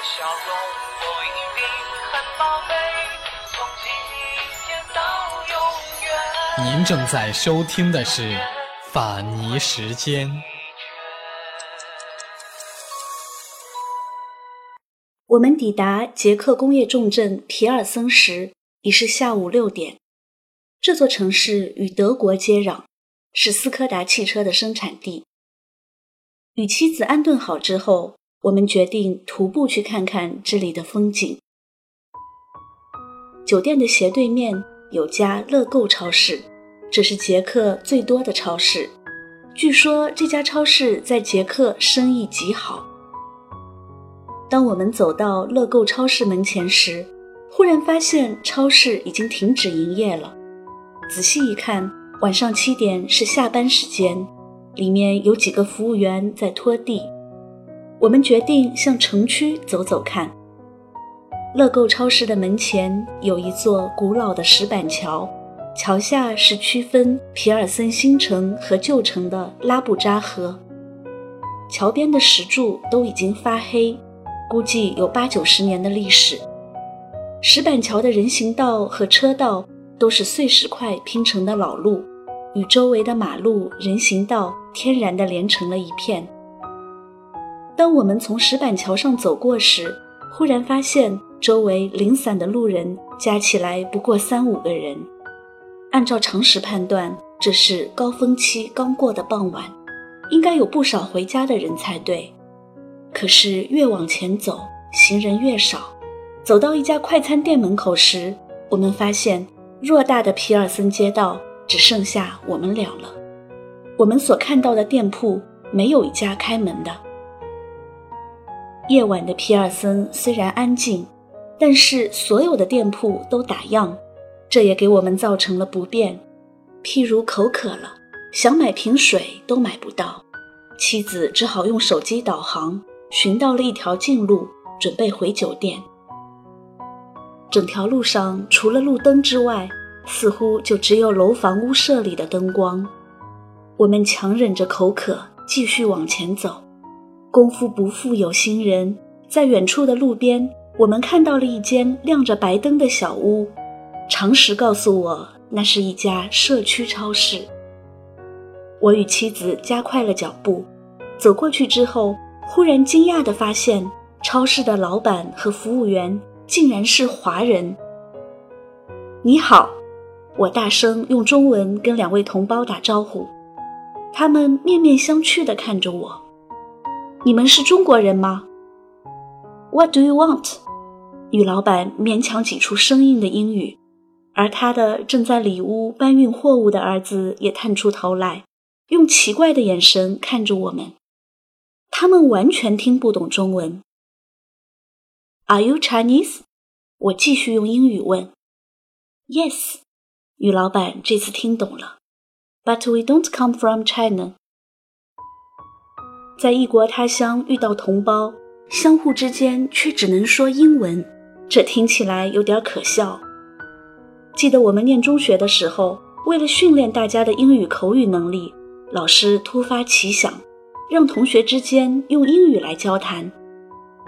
笑容不一定很宝贝，从今天到永远。您正在收听的是《法尼时间》。我们抵达捷克工业重镇皮尔森时，已是下午六点。这座城市与德国接壤，是斯柯达汽车的生产地。与妻子安顿好之后，我们决定徒步去看看这里的风景。酒店的斜对面有家乐购超市，这是捷克最多的超市。据说这家超市在捷克生意极好。当我们走到乐购超市门前时，忽然发现超市已经停止营业了。仔细一看，晚上七点是下班时间，里面有几个服务员在拖地。我们决定向城区走走看。乐购超市的门前有一座古老的石板桥，桥下是区分皮尔森新城和旧城的拉布扎河。桥边的石柱都已经发黑。估计有八九十年的历史。石板桥的人行道和车道都是碎石块拼成的老路，与周围的马路、人行道天然的连成了一片。当我们从石板桥上走过时，忽然发现周围零散的路人加起来不过三五个人。按照常识判断，这是高峰期刚过的傍晚，应该有不少回家的人才对。可是越往前走，行人越少。走到一家快餐店门口时，我们发现偌大的皮尔森街道只剩下我们俩了。我们所看到的店铺没有一家开门的。夜晚的皮尔森虽然安静，但是所有的店铺都打烊，这也给我们造成了不便。譬如口渴了，想买瓶水都买不到，妻子只好用手机导航。寻到了一条近路，准备回酒店。整条路上除了路灯之外，似乎就只有楼房屋舍里的灯光。我们强忍着口渴，继续往前走。功夫不负有心人，在远处的路边，我们看到了一间亮着白灯的小屋。常识告诉我，那是一家社区超市。我与妻子加快了脚步，走过去之后。忽然惊讶地发现，超市的老板和服务员竟然是华人。你好，我大声用中文跟两位同胞打招呼，他们面面相觑地看着我。你们是中国人吗？What do you want？女老板勉强挤出生硬的英语，而她的正在里屋搬运货物的儿子也探出头来，用奇怪的眼神看着我们。他们完全听不懂中文。Are you Chinese？我继续用英语问。Yes，女老板这次听懂了。But we don't come from China。在异国他乡遇到同胞，相互之间却只能说英文，这听起来有点可笑。记得我们念中学的时候，为了训练大家的英语口语能力，老师突发奇想。让同学之间用英语来交谈，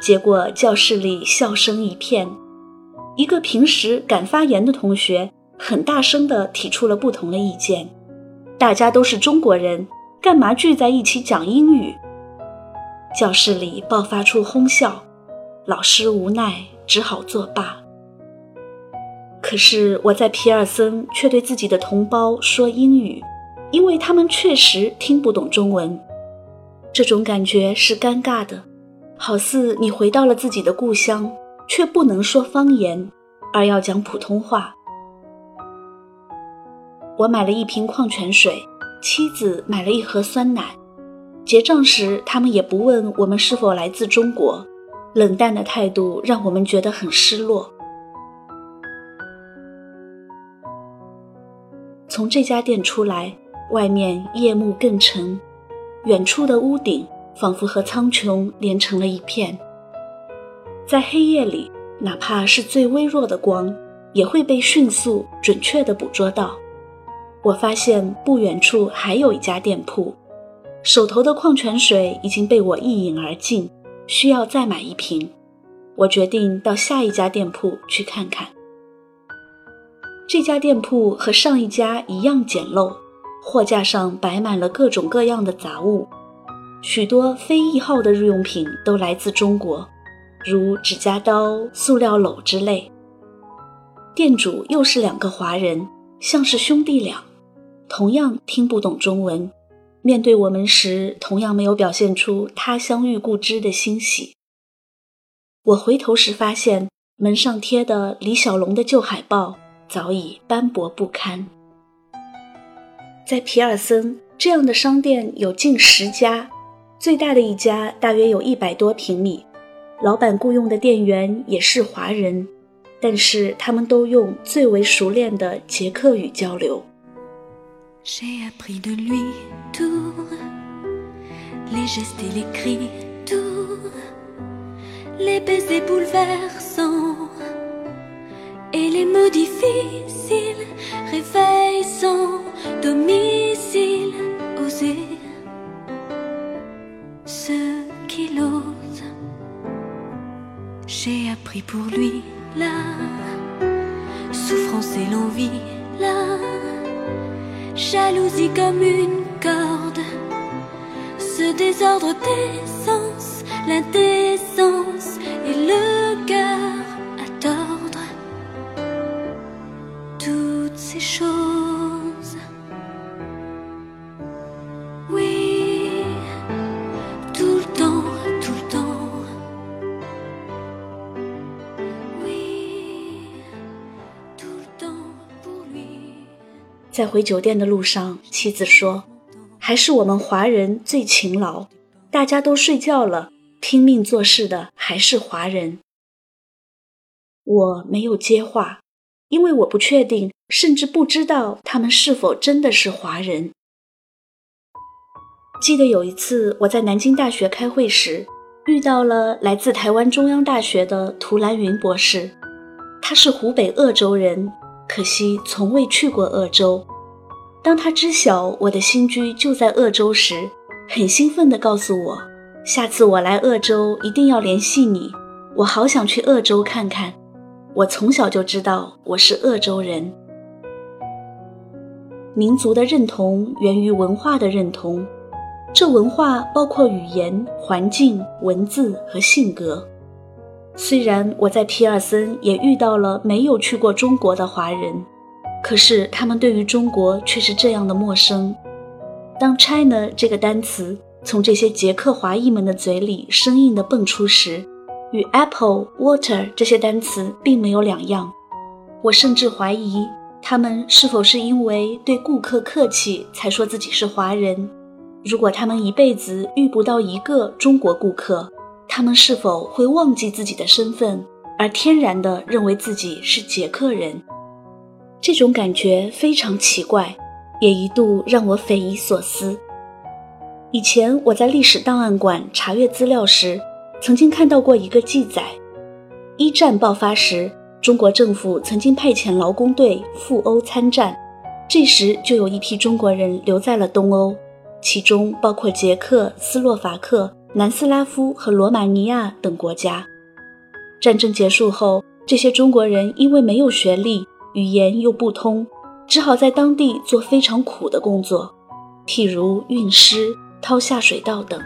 结果教室里笑声一片。一个平时敢发言的同学很大声地提出了不同的意见：“大家都是中国人，干嘛聚在一起讲英语？”教室里爆发出哄笑，老师无奈只好作罢。可是我在皮尔森却对自己的同胞说英语，因为他们确实听不懂中文。这种感觉是尴尬的，好似你回到了自己的故乡，却不能说方言，而要讲普通话。我买了一瓶矿泉水，妻子买了一盒酸奶。结账时，他们也不问我们是否来自中国，冷淡的态度让我们觉得很失落。从这家店出来，外面夜幕更沉。远处的屋顶仿佛和苍穹连成了一片，在黑夜里，哪怕是最微弱的光，也会被迅速、准确地捕捉到。我发现不远处还有一家店铺，手头的矿泉水已经被我一饮而尽，需要再买一瓶。我决定到下一家店铺去看看。这家店铺和上一家一样简陋，货架上摆满了各种各样的杂物，许多非易耗的日用品都来自中国，如指甲刀、塑料篓之类。店主又是两个华人，像是兄弟俩，同样听不懂中文，面对我们时同样没有表现出他乡遇故知的欣喜。我回头时发现门上贴的李小龙的旧海报。早已斑驳不堪。在皮尔森，这样的商店有近十家，最大的一家大约有一百多平米，老板雇佣的店员也是华人，但是他们都用最为熟练的捷克语交流。J'ai appris de lui tout, les gestes et les cris, tout, les baisers bouleversants. Et les mots difficiles, réveil sans domicile, oser ce qu'il ose. J'ai appris pour lui la souffrance et l'envie, la jalousie comme une corde. Ce désordre des sens l'indécence 在回酒店的路上，妻子说：“还是我们华人最勤劳，大家都睡觉了，拼命做事的还是华人。”我没有接话，因为我不确定，甚至不知道他们是否真的是华人。记得有一次我在南京大学开会时，遇到了来自台湾中央大学的涂兰云博士，他是湖北鄂州人。可惜从未去过鄂州。当他知晓我的新居就在鄂州时，很兴奋地告诉我：“下次我来鄂州一定要联系你。”我好想去鄂州看看。我从小就知道我是鄂州人。民族的认同源于文化的认同，这文化包括语言、环境、文字和性格。虽然我在皮尔森也遇到了没有去过中国的华人，可是他们对于中国却是这样的陌生。当 “China” 这个单词从这些捷克华裔们的嘴里生硬地蹦出时，与 “apple”、“water” 这些单词并没有两样。我甚至怀疑他们是否是因为对顾客客气才说自己是华人。如果他们一辈子遇不到一个中国顾客，他们是否会忘记自己的身份，而天然地认为自己是捷克人？这种感觉非常奇怪，也一度让我匪夷所思。以前我在历史档案馆查阅资料时，曾经看到过一个记载：一战爆发时，中国政府曾经派遣劳工队赴欧参战，这时就有一批中国人留在了东欧，其中包括捷克斯洛伐克。南斯拉夫和罗马尼亚等国家，战争结束后，这些中国人因为没有学历，语言又不通，只好在当地做非常苦的工作，譬如运尸、掏下水道等。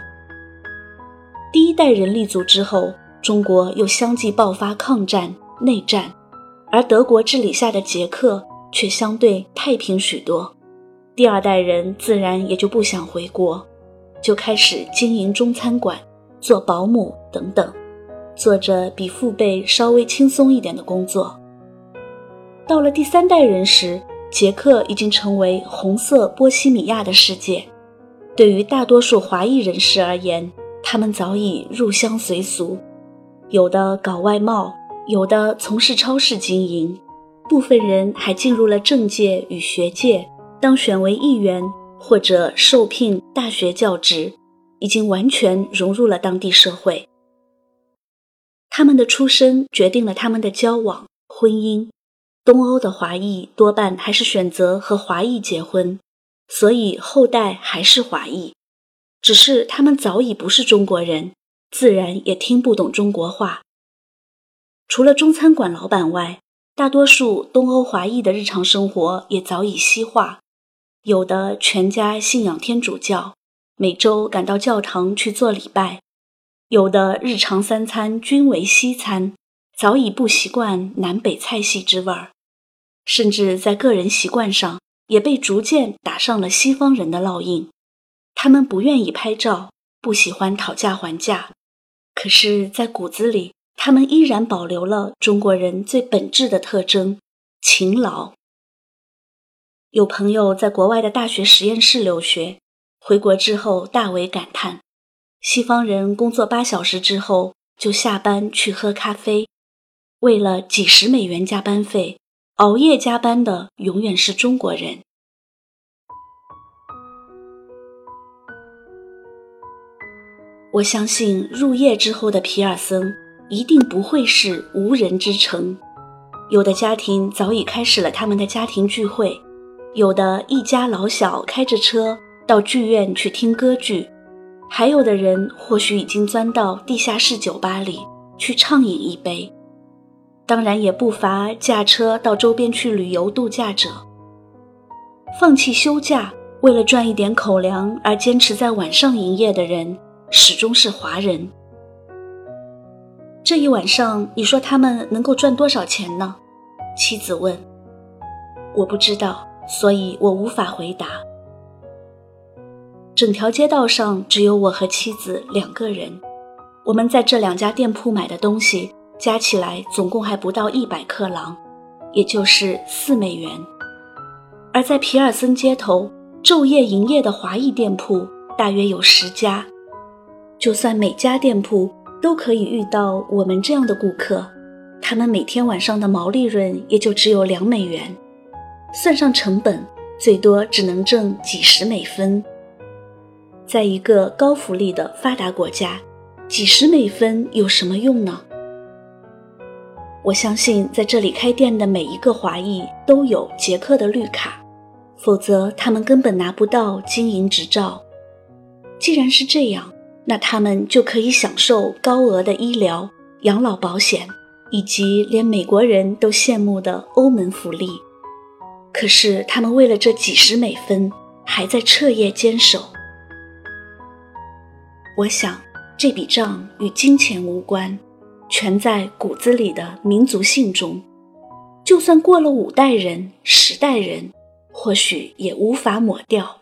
第一代人立足之后，中国又相继爆发抗战、内战，而德国治理下的捷克却相对太平许多。第二代人自然也就不想回国。就开始经营中餐馆，做保姆等等，做着比父辈稍微轻松一点的工作。到了第三代人时，杰克已经成为红色波西米亚的世界。对于大多数华裔人士而言，他们早已入乡随俗，有的搞外贸，有的从事超市经营，部分人还进入了政界与学界，当选为议员。或者受聘大学教职，已经完全融入了当地社会。他们的出身决定了他们的交往、婚姻。东欧的华裔多半还是选择和华裔结婚，所以后代还是华裔，只是他们早已不是中国人，自然也听不懂中国话。除了中餐馆老板外，大多数东欧华裔的日常生活也早已西化，有的全家信仰天主教，每周赶到教堂去做礼拜；有的日常三餐均为西餐，早已不习惯南北菜系之味儿，甚至在个人习惯上也被逐渐打上了西方人的烙印。他们不愿意拍照，不喜欢讨价还价，可是，在骨子里，他们依然保留了中国人最本质的特征——勤劳。有朋友在国外的大学实验室留学，回国之后大为感叹：西方人工作八小时之后就下班去喝咖啡，为了几十美元加班费，熬夜加班的永远是中国人。我相信入夜之后的皮尔森一定不会是无人之城。有的家庭早已开始了他们的家庭聚会，有的一家老小开着车到剧院去听歌剧，还有的人或许已经钻到地下室酒吧里去畅饮一杯。当然，也不乏驾车到周边去旅游度假者。放弃休假，为了赚一点口粮而坚持在晚上营业的人。始终是华人。这一晚上，你说他们能够赚多少钱呢？妻子问。我不知道，所以我无法回答。整条街道上只有我和妻子两个人，我们在这两家店铺买的东西加起来总共还不到一百克朗，也就是四美元。而在皮尔森街头，昼夜营业的华裔店铺大约有十家。就算每家店铺都可以遇到我们这样的顾客，他们每天晚上的毛利润也就只有两美元，算上成本，最多只能挣几十美分。在一个高福利的发达国家，几十美分有什么用呢？我相信在这里开店的每一个华裔都有捷克的绿卡，否则他们根本拿不到经营执照。既然是这样。那他们就可以享受高额的医疗、养老保险，以及连美国人都羡慕的欧盟福利。可是他们为了这几十美分，还在彻夜坚守。我想，这笔账与金钱无关，全在骨子里的民族性中。就算过了五代人、十代人，或许也无法抹掉。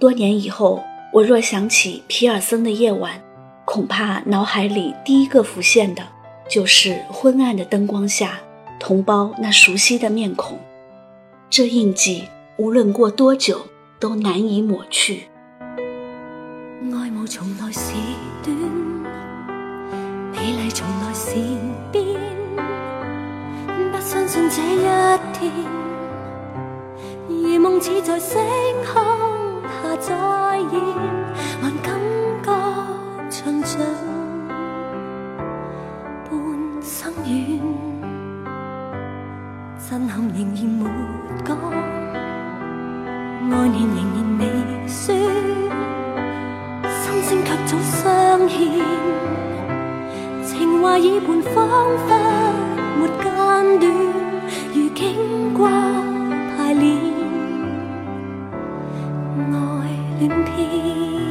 多年以后，我若想起皮尔森的夜晚，恐怕脑海里第一个浮现的，就是昏暗的灯光下，同胞那熟悉的面孔。这印记，无论过多久，都难以抹去。爱慕从来是短，美丽从来是变，不相信这一天，而梦似在星空。恋片，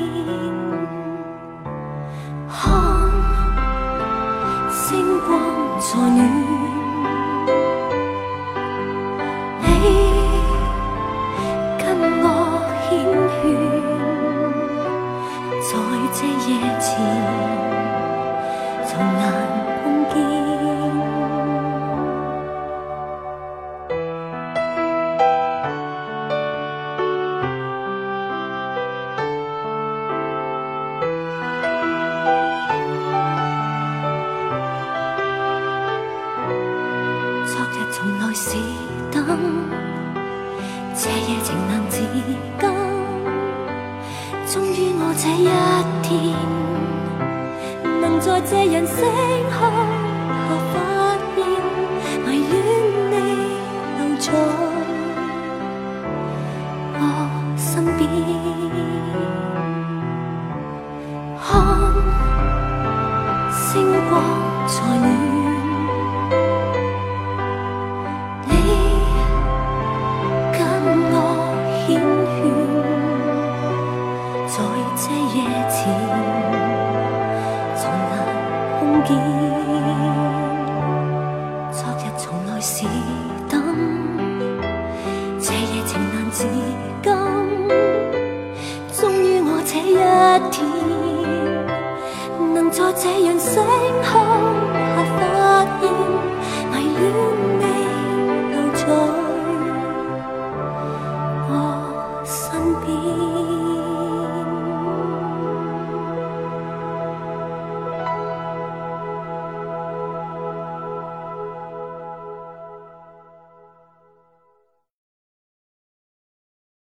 身边，看星光在暖。能在这样星空